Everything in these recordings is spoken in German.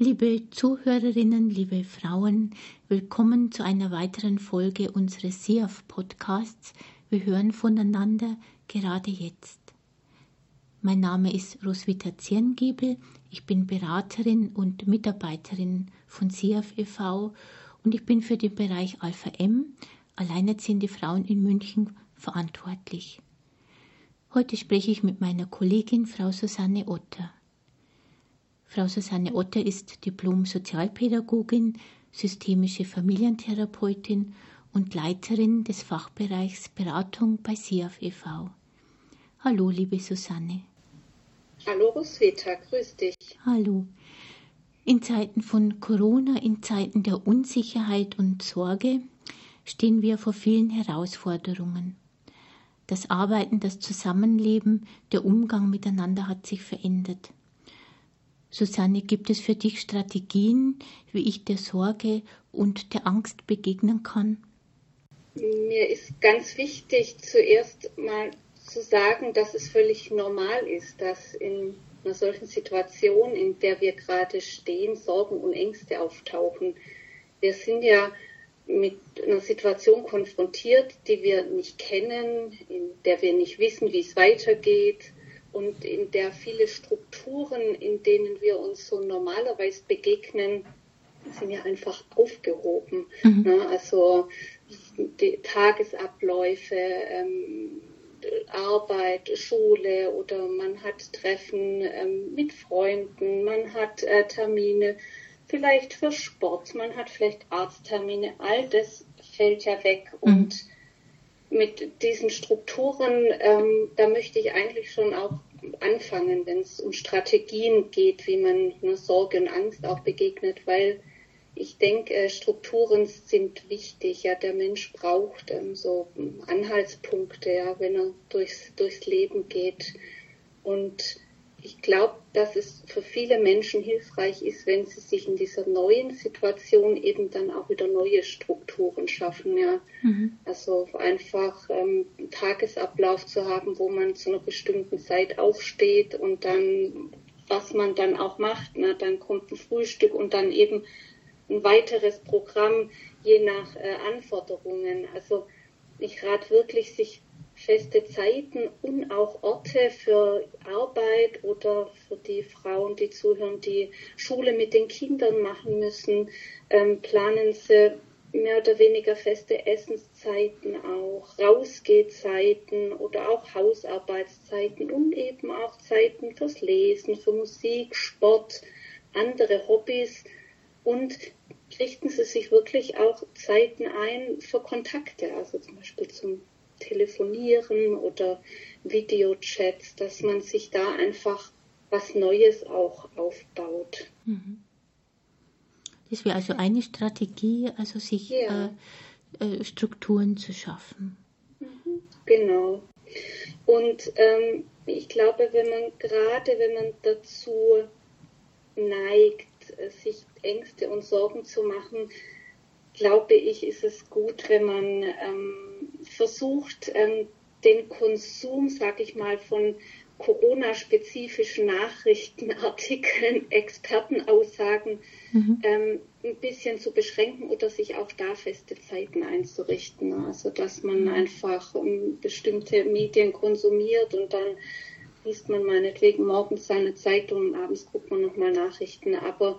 Liebe Zuhörerinnen, liebe Frauen, willkommen zu einer weiteren Folge unseres SIAF-Podcasts. Wir hören voneinander gerade jetzt. Mein Name ist Roswitha Zirngiebel. Ich bin Beraterin und Mitarbeiterin von SIAF e.V. und ich bin für den Bereich Alpha M, alleinerziehende Frauen in München, verantwortlich. Heute spreche ich mit meiner Kollegin Frau Susanne Otter. Frau Susanne Otter ist Diplom-Sozialpädagogin, systemische Familientherapeutin und Leiterin des Fachbereichs Beratung bei SIAF e.V. Hallo, liebe Susanne. Hallo, Roswitha, grüß dich. Hallo. In Zeiten von Corona, in Zeiten der Unsicherheit und Sorge stehen wir vor vielen Herausforderungen. Das Arbeiten, das Zusammenleben, der Umgang miteinander hat sich verändert. Susanne, gibt es für dich Strategien, wie ich der Sorge und der Angst begegnen kann? Mir ist ganz wichtig, zuerst mal zu sagen, dass es völlig normal ist, dass in einer solchen Situation, in der wir gerade stehen, Sorgen und Ängste auftauchen. Wir sind ja mit einer Situation konfrontiert, die wir nicht kennen, in der wir nicht wissen, wie es weitergeht, und in der viele Strukturen, in denen wir uns so normalerweise begegnen, sind ja einfach aufgehoben. Mhm. Ne? Also die Tagesabläufe, ähm, Arbeit, Schule oder man hat Treffen ähm, mit Freunden, man hat äh, Termine vielleicht für Sport, man hat vielleicht Arzttermine, all das fällt ja weg mhm. und mit diesen Strukturen, ähm, da möchte ich eigentlich schon auch anfangen, wenn es um Strategien geht, wie man ne, Sorge und Angst auch begegnet, weil ich denke, äh, Strukturen sind wichtig. Ja, der Mensch braucht ähm, so Anhaltspunkte, ja, wenn er durchs, durchs Leben geht. Und glaube, dass es für viele Menschen hilfreich ist, wenn sie sich in dieser neuen Situation eben dann auch wieder neue Strukturen schaffen. Ja. Mhm. Also einfach ähm, einen Tagesablauf zu haben, wo man zu einer bestimmten Zeit aufsteht und dann, was man dann auch macht. Ne? Dann kommt ein Frühstück und dann eben ein weiteres Programm je nach äh, Anforderungen. Also ich rate wirklich, sich feste Zeiten und auch Orte für Arbeit oder für die Frauen, die zuhören, die Schule mit den Kindern machen müssen, ähm, planen sie mehr oder weniger feste Essenszeiten auch, Rausgehzeiten oder auch Hausarbeitszeiten und eben auch Zeiten fürs Lesen, für Musik, Sport, andere Hobbys. Und richten Sie sich wirklich auch Zeiten ein für Kontakte, also zum Beispiel zum Telefonieren oder Videochats, dass man sich da einfach was Neues auch aufbaut. Mhm. Das wäre also eine Strategie, also sich ja. äh, äh, Strukturen zu schaffen. Mhm. Genau. Und ähm, ich glaube, wenn man gerade, wenn man dazu neigt, äh, sich Ängste und Sorgen zu machen, glaube ich, ist es gut, wenn man ähm, versucht, ähm, den Konsum, sag ich mal, von Corona-spezifischen Nachrichtenartikeln, Expertenaussagen mhm. ähm, ein bisschen zu beschränken oder sich auch da feste Zeiten einzurichten. Also dass man mhm. einfach um, bestimmte Medien konsumiert und dann liest man meinetwegen morgens seine Zeitung und abends guckt man nochmal Nachrichten. Aber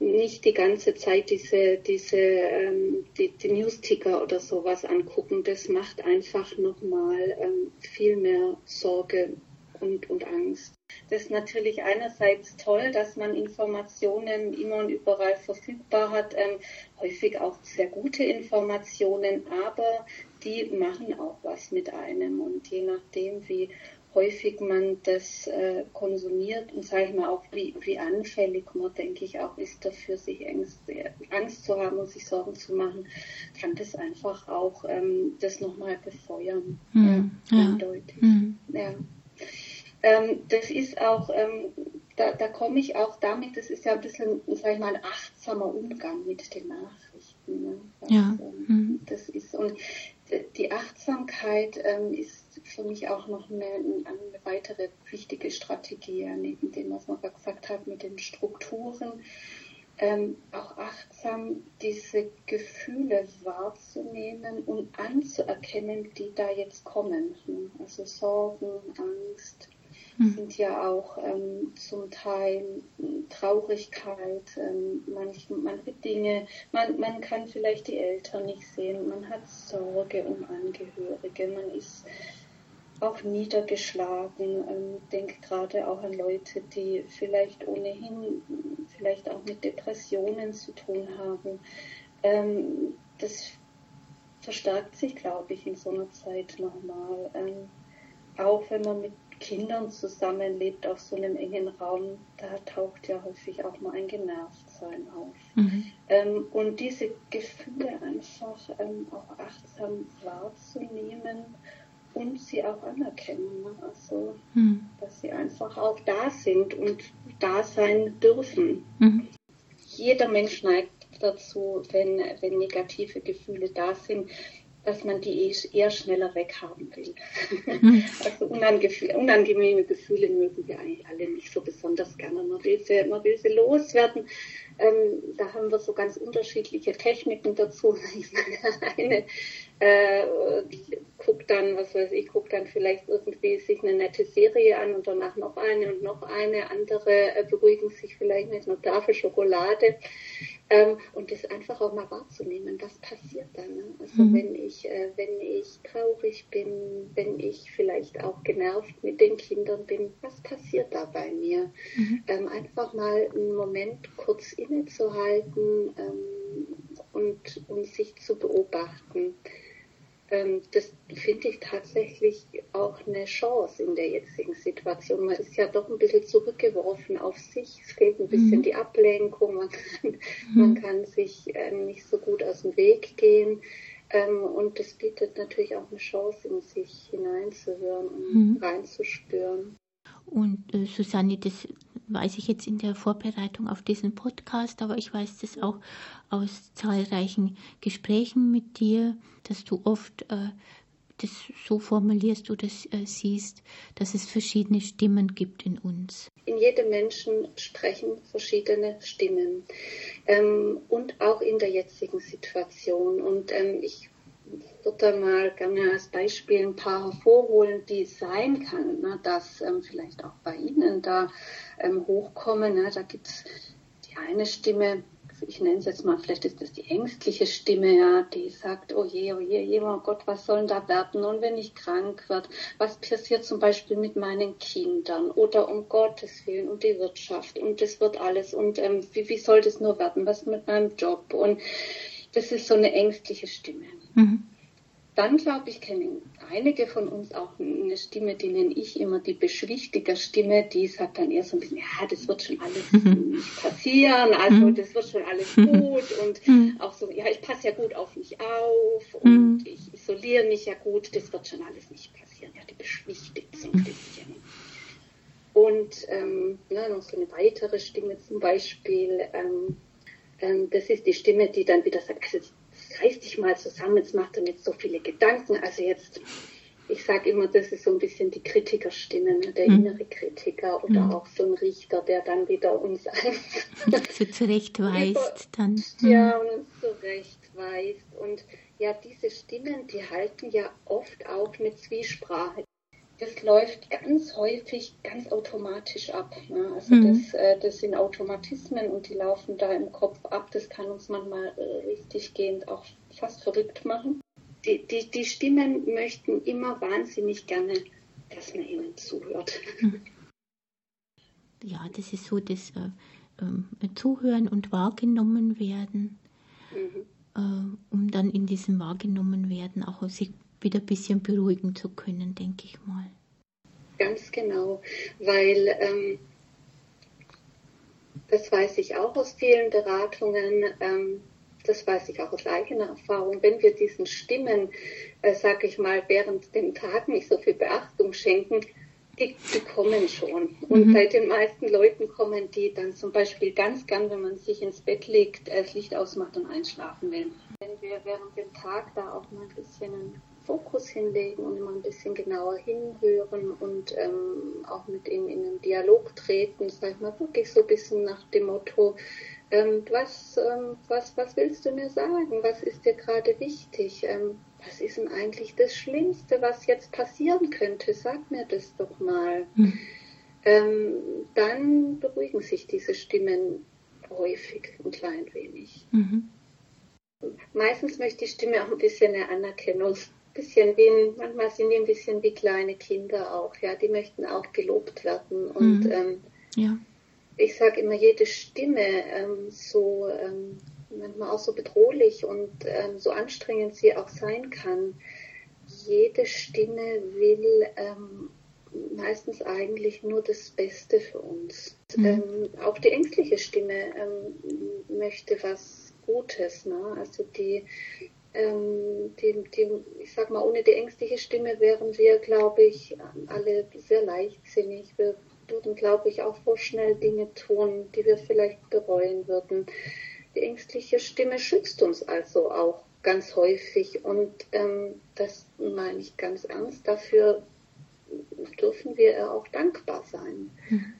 nicht die ganze Zeit diese, diese ähm, die, die News-Ticker oder sowas angucken. Das macht einfach nochmal ähm, viel mehr Sorge und, und Angst. Das ist natürlich einerseits toll, dass man Informationen immer und überall verfügbar hat, ähm, häufig auch sehr gute Informationen, aber die machen auch was mit einem und je nachdem, wie häufig man das äh, konsumiert und sage ich mal auch, wie, wie anfällig man, denke ich, auch ist dafür, sich Angst, Angst zu haben und sich Sorgen zu machen, kann das einfach auch ähm, das nochmal befeuern. Mhm. Ja, eindeutig. Mhm. Ja. Ähm, das ist auch, ähm, da, da komme ich auch damit, das ist ja ein bisschen, sage ich mal, ein achtsamer Umgang mit den Nachrichten. Ne? Das, ja. Mhm. das ist, und die Achtsamkeit ähm, ist für mich auch noch eine, eine weitere wichtige Strategie, neben dem, was man gesagt hat, mit den Strukturen. ähm, auch achtsam diese Gefühle wahrzunehmen und anzuerkennen, die da jetzt kommen. Also Sorgen, Angst, mhm. sind ja auch ähm, zum Teil Traurigkeit, ähm, manch, manche Dinge, man, man kann vielleicht die Eltern nicht sehen, man hat Sorge um Angehörige, man ist auch niedergeschlagen, ähm, denke gerade auch an Leute, die vielleicht ohnehin vielleicht auch mit Depressionen zu tun haben. Ähm, das verstärkt sich, glaube ich, in so einer Zeit nochmal. Ähm, auch wenn man mit Kindern zusammenlebt auf so einem engen Raum, da taucht ja häufig auch mal ein Genervtsein auf. Mhm. Ähm, und diese Gefühle einfach ähm, auch achtsam wahrzunehmen und sie auch anerkennen. Ne? Also, mhm. dass sie einfach auch da sind und da sein dürfen. Mhm. Jeder Mensch neigt dazu, wenn, wenn negative Gefühle da sind, dass man die eher schneller weghaben will. Mhm. also unangenehme Gefühle mögen wir eigentlich alle nicht so besonders gerne. Man will sie, man will sie loswerden. Ähm, da haben wir so ganz unterschiedliche Techniken dazu. Meine, eine äh, guckt dann, was weiß ich, guckt dann vielleicht irgendwie sich eine nette Serie an und danach noch eine und noch eine. Andere äh, beruhigen sich vielleicht mit einer Tafel Schokolade. Ähm, und das einfach auch mal wahrzunehmen, was passiert dann. Ne? Also mhm. wenn ich, äh, wenn ich traurig bin, wenn ich vielleicht auch genervt mit den Kindern bin, was passiert da bei mir? Mhm. Ähm, einfach mal einen Moment kurz innezuhalten ähm, und, und sich zu beobachten das finde ich tatsächlich auch eine Chance in der jetzigen Situation. Man ist ja doch ein bisschen zurückgeworfen auf sich. Es fehlt ein bisschen mhm. die Ablenkung. Man kann, mhm. man kann sich ähm, nicht so gut aus dem Weg gehen. Ähm, und das bietet natürlich auch eine Chance, in sich hineinzuhören und mhm. reinzuspüren. Und äh, Susanne, das weiß ich jetzt in der Vorbereitung auf diesen Podcast, aber ich weiß das auch aus zahlreichen Gesprächen mit dir, dass du oft äh, das so formulierst oder äh, siehst, dass es verschiedene Stimmen gibt in uns. In jedem Menschen sprechen verschiedene Stimmen ähm, und auch in der jetzigen Situation. Und ähm, ich würde mal gerne als Beispiel ein paar hervorholen, die sein kann, ne, dass ähm, vielleicht auch bei Ihnen da ähm, hochkommen. Ne, da gibt es die eine Stimme, ich nenne es jetzt mal, vielleicht ist das die ängstliche Stimme, ja, die sagt, oh je, oh je, je, oh Gott, was soll denn da werden? Und wenn ich krank werde, was passiert zum Beispiel mit meinen Kindern? Oder um Gottes Willen, um die Wirtschaft und das wird alles. Und ähm, wie, wie soll das nur werden? Was mit meinem Job? Und das ist so eine ängstliche Stimme. Mhm. Dann, glaube ich, kennen einige von uns auch eine Stimme, die nenne ich immer die Beschwichtiger-Stimme, die sagt dann eher so ein bisschen, ja, das wird schon alles mhm. nicht passieren, also mhm. das wird schon alles gut und mhm. auch so, ja, ich passe ja gut auf mich auf und mhm. ich isoliere mich ja gut, das wird schon alles nicht passieren. Ja, die beschwichtigt so ein bisschen. Und ähm, na, noch so eine weitere Stimme zum Beispiel, ähm, ähm, das ist die Stimme, die dann wieder sagt, also reiß dich mal zusammen, jetzt macht er nicht so viele Gedanken. Also jetzt, ich sage immer, das ist so ein bisschen die Kritikerstimme, ne? der mhm. innere Kritiker oder mhm. auch so ein Richter, der dann wieder uns so zurechtweist dann. Ja, und uns zurechtweist. Und ja, diese Stimmen, die halten ja oft auch eine Zwiesprache das läuft ganz häufig ganz automatisch ab. Ne? Also mhm. das, äh, das sind Automatismen und die laufen da im Kopf ab. Das kann uns manchmal äh, richtig gehend auch fast verrückt machen. Die, die, die Stimmen möchten immer wahnsinnig gerne, dass man ihnen zuhört. Mhm. Ja, das ist so das äh, äh, Zuhören und wahrgenommen werden, mhm. Äh, um dann in diesem wahrgenommen werden auch sich wieder ein bisschen beruhigen zu können, denke ich mal. Ganz genau, weil ähm, das weiß ich auch aus vielen Beratungen, ähm, das weiß ich auch aus eigener Erfahrung, wenn wir diesen Stimmen, äh, sag ich mal, während dem Tag nicht so viel Beachtung schenken, die, die kommen schon. Und mhm. bei den meisten Leuten kommen die dann zum Beispiel ganz gern, wenn man sich ins Bett legt, äh, das Licht ausmacht und einschlafen will. Wenn wir während dem Tag da auch mal ein bisschen Fokus hinlegen und immer ein bisschen genauer hinhören und ähm, auch mit ihnen in einen Dialog treten, sag ich mal, wirklich so ein bisschen nach dem Motto, ähm, was, ähm, was, was willst du mir sagen? Was ist dir gerade wichtig? Ähm, was ist denn eigentlich das Schlimmste, was jetzt passieren könnte? Sag mir das doch mal. Mhm. Dann beruhigen sich diese Stimmen häufig ein klein wenig. Mhm. Meistens möchte die Stimme auch ein bisschen eine Anerkennung. Bisschen wie, manchmal sind die ein bisschen wie kleine Kinder auch, ja, die möchten auch gelobt werden. Und mhm. ähm, ja. ich sage immer, jede Stimme, ähm, so ähm, manchmal auch so bedrohlich und ähm, so anstrengend sie auch sein kann, jede Stimme will ähm, meistens eigentlich nur das Beste für uns. Mhm. Ähm, auch die ängstliche Stimme möchte was Gutes. Ne? Also die, ähm, die, die, ich sag mal, ohne die ängstliche Stimme wären wir, glaube ich, alle sehr leichtsinnig. Wir würden, glaube ich, auch vorschnell Dinge tun, die wir vielleicht bereuen würden. Die ängstliche Stimme schützt uns also auch ganz häufig und ähm, das meine ich ganz ernst. Dafür dürfen wir auch dankbar sein. Mhm.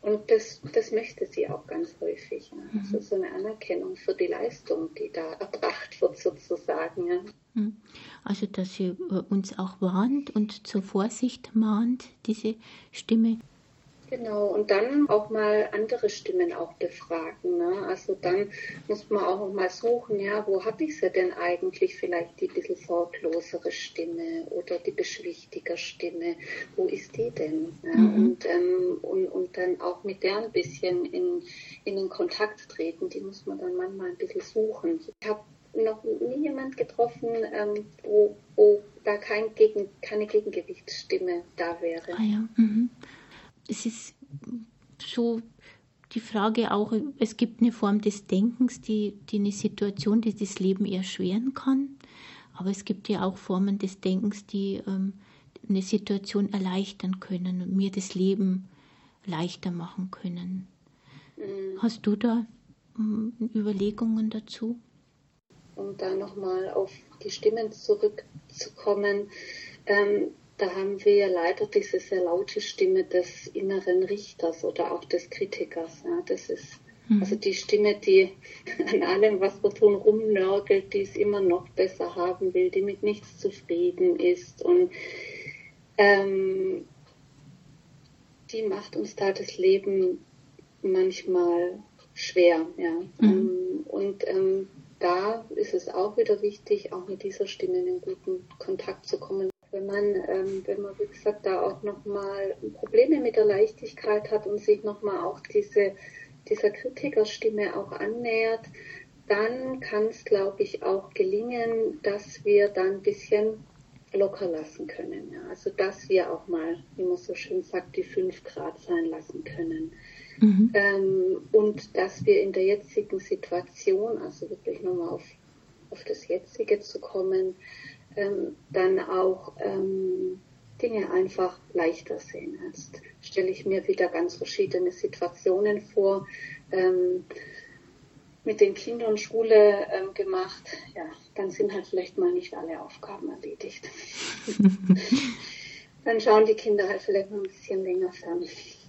Und das, das möchte sie auch ganz häufig. Ja. Mhm. Also so eine Anerkennung für die Leistung, die da erbracht wird sozusagen. Ja. Mhm. Also dass sie äh, uns auch warnt und zur Vorsicht mahnt, diese Stimme. Genau, und dann auch mal andere Stimmen auch befragen. Ne? Also dann muss man auch mal suchen, ja, wo habe ich sie denn eigentlich? Vielleicht die bisschen sorglosere Stimme oder die beschwichtiger Stimme. Wo ist die denn? Ja? Mhm. Und, ähm, und, und dann auch mit der ein bisschen in, in den Kontakt treten. Die muss man dann manchmal ein bisschen suchen. Ich habe noch nie jemand getroffen, ähm, wo, wo da kein Gegen, keine Gegengewichtsstimme da wäre. Ah ja. Mhm es ist so die Frage auch, es gibt eine Form des Denkens, die, die eine Situation, die das Leben erschweren kann. Aber es gibt ja auch Formen des Denkens, die ähm, eine Situation erleichtern können und mir das Leben leichter machen können. Mhm. Hast du da ähm, Überlegungen dazu? Um da nochmal auf die Stimmen zurückzukommen. Ähm, da haben wir ja leider diese sehr laute Stimme des inneren Richters oder auch des Kritikers. Ja. Das ist mhm. also die Stimme, die an allem, was wir tun, rumnörgelt, die es immer noch besser haben will, die mit nichts zufrieden ist und ähm, die macht uns da das Leben manchmal schwer. Ja. Mhm. Ähm, und ähm, da ist es auch wieder wichtig, auch mit dieser Stimme in einen guten Kontakt zu kommen wenn man, ähm, wenn man, wie gesagt, da auch nochmal Probleme mit der Leichtigkeit hat und sich nochmal auch diese, dieser Kritikerstimme auch annähert, dann kann es, glaube ich, auch gelingen, dass wir dann ein bisschen locker lassen können. Ja. Also dass wir auch mal, wie man so schön sagt, die fünf Grad sein lassen können. Mhm. Ähm, und dass wir in der jetzigen Situation, also wirklich nochmal auf, auf das Jetzige zu kommen, ähm, dann auch ähm, Dinge einfach leichter sehen. Jetzt stelle ich mir wieder ganz verschiedene Situationen vor. Ähm, mit den Kindern Schule ähm, gemacht, ja, dann sind halt vielleicht mal nicht alle Aufgaben erledigt. dann schauen die Kinder halt vielleicht noch ein bisschen länger fern.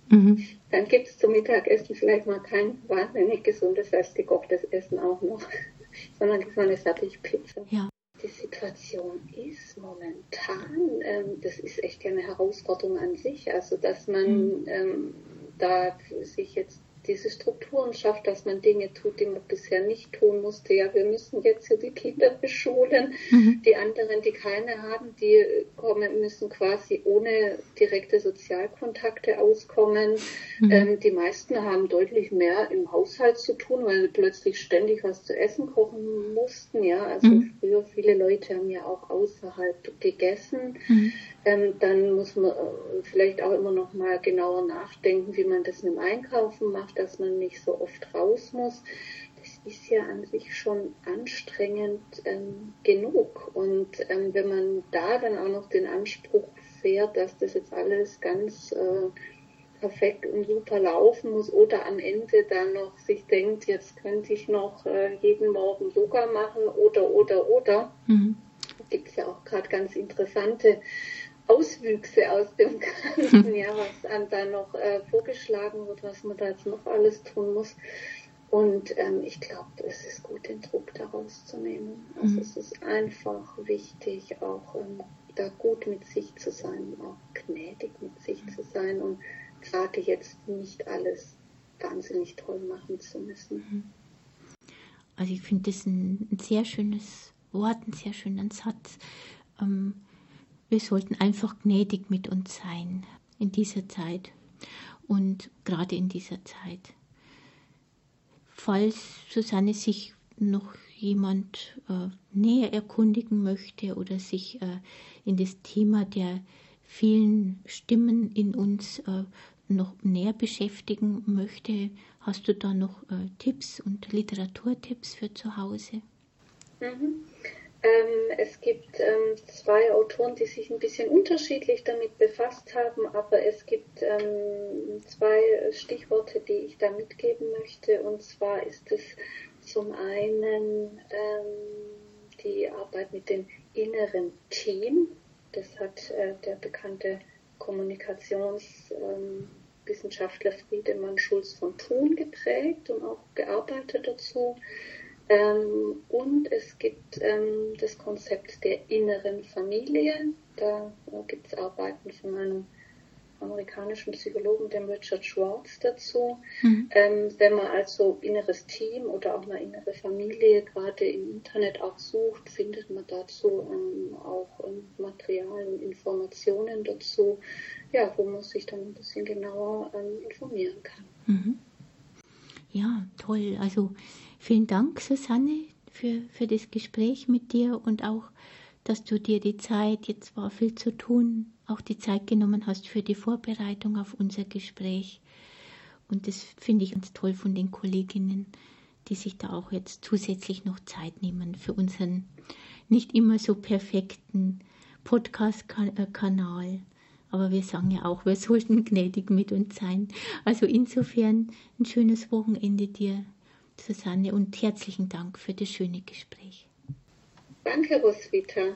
Mhm. Dann gibt es zum Mittagessen vielleicht mal kein wahnsinnig gesundes, selbstgekochtes Essen auch noch, sondern gibt es mal eine Fertigpizza. Ja die Situation ist momentan, ähm, das ist echt eine Herausforderung an sich. Also, dass man mhm. ähm, da sich jetzt diese Strukturen schafft, dass man Dinge tut, die man bisher nicht tun musste. Ja, wir müssen jetzt hier die Kinder beschulen. Mhm. Die anderen, die keine haben, die kommen, müssen quasi ohne direkte Sozialkontakte auskommen. Mhm. Ähm, die meisten haben deutlich mehr im Haushalt zu tun, weil sie plötzlich ständig was zu essen kochen mussten. Ja, also mhm. früher viele Leute haben ja auch außerhalb gegessen. Mhm ähm, dann muss man äh, vielleicht auch immer noch mal genauer nachdenken, wie man das mit dem Einkaufen macht, dass man nicht so oft raus muss. Das ist ja an sich schon anstrengend ähm, genug. Und ähm, wenn man da dann auch noch den Anspruch fährt, dass das jetzt alles ganz äh, perfekt und super laufen muss oder am Ende dann noch sich denkt, jetzt könnte ich noch äh, jeden Morgen Yoga machen oder oder oder. Mhm. Gibt es ja auch gerade ganz interessante Auswüchse aus dem Ganzen, ja, was einem da noch äh, vorgeschlagen wird, was man da jetzt noch alles tun muss. Und ähm, ich glaube, es ist gut, den Druck daraus zu nehmen. Also mhm. es ist einfach wichtig, auch ähm, da gut mit sich zu sein, auch gnädig mit sich zu sein und gerade jetzt nicht alles wahnsinnig toll machen zu müssen. Mhm. Also ich finde das ein, ein, sehr schönes Wort, ein sehr schöner Satz. Ähm, wir sollten einfach gnädig mit uns sein in dieser Zeit und gerade in dieser Zeit. Falls Susanne sich noch jemand äh, näher erkundigen möchte oder sich äh, in das Thema der vielen Stimmen in uns äh, noch näher beschäftigen möchte, hast du da noch äh, Tipps und Literaturtipps für zu Hause? Mhm. Ähm, es gibt ähm, zwei Autoren, die sich ein bisschen unterschiedlich damit befasst haben, aber es gibt ähm, zwei Stichworte, die ich da mitgeben möchte. Und zwar ist es zum einen ähm, die Arbeit mit dem inneren Team. Das hat äh, der bekannte Kommunikationswissenschaftler ähm, Friedemann Schulz von Thun geprägt und auch gearbeitet dazu. Ähm, und es gibt ähm, das Konzept der inneren Familie. Da äh, gibt es Arbeiten von einem amerikanischen Psychologen, dem Richard Schwartz, dazu. Mhm. Ähm, wenn man also inneres Team oder auch eine innere Familie gerade im Internet auch sucht, findet man dazu ähm, auch ähm, Material und Informationen dazu, ja, wo man sich dann ein bisschen genauer ähm, informieren kann. Mhm. Ja, toll. Also Vielen Dank, Susanne, für, für das Gespräch mit dir und auch, dass du dir die Zeit, jetzt war viel zu tun, auch die Zeit genommen hast für die Vorbereitung auf unser Gespräch. Und das finde ich ganz toll von den Kolleginnen, die sich da auch jetzt zusätzlich noch Zeit nehmen für unseren nicht immer so perfekten Podcast-Kanal. Aber wir sagen ja auch, wir sollten gnädig mit uns sein. Also insofern ein schönes Wochenende dir. Susanne, und herzlichen Dank für das schöne Gespräch. Danke, Roswitha.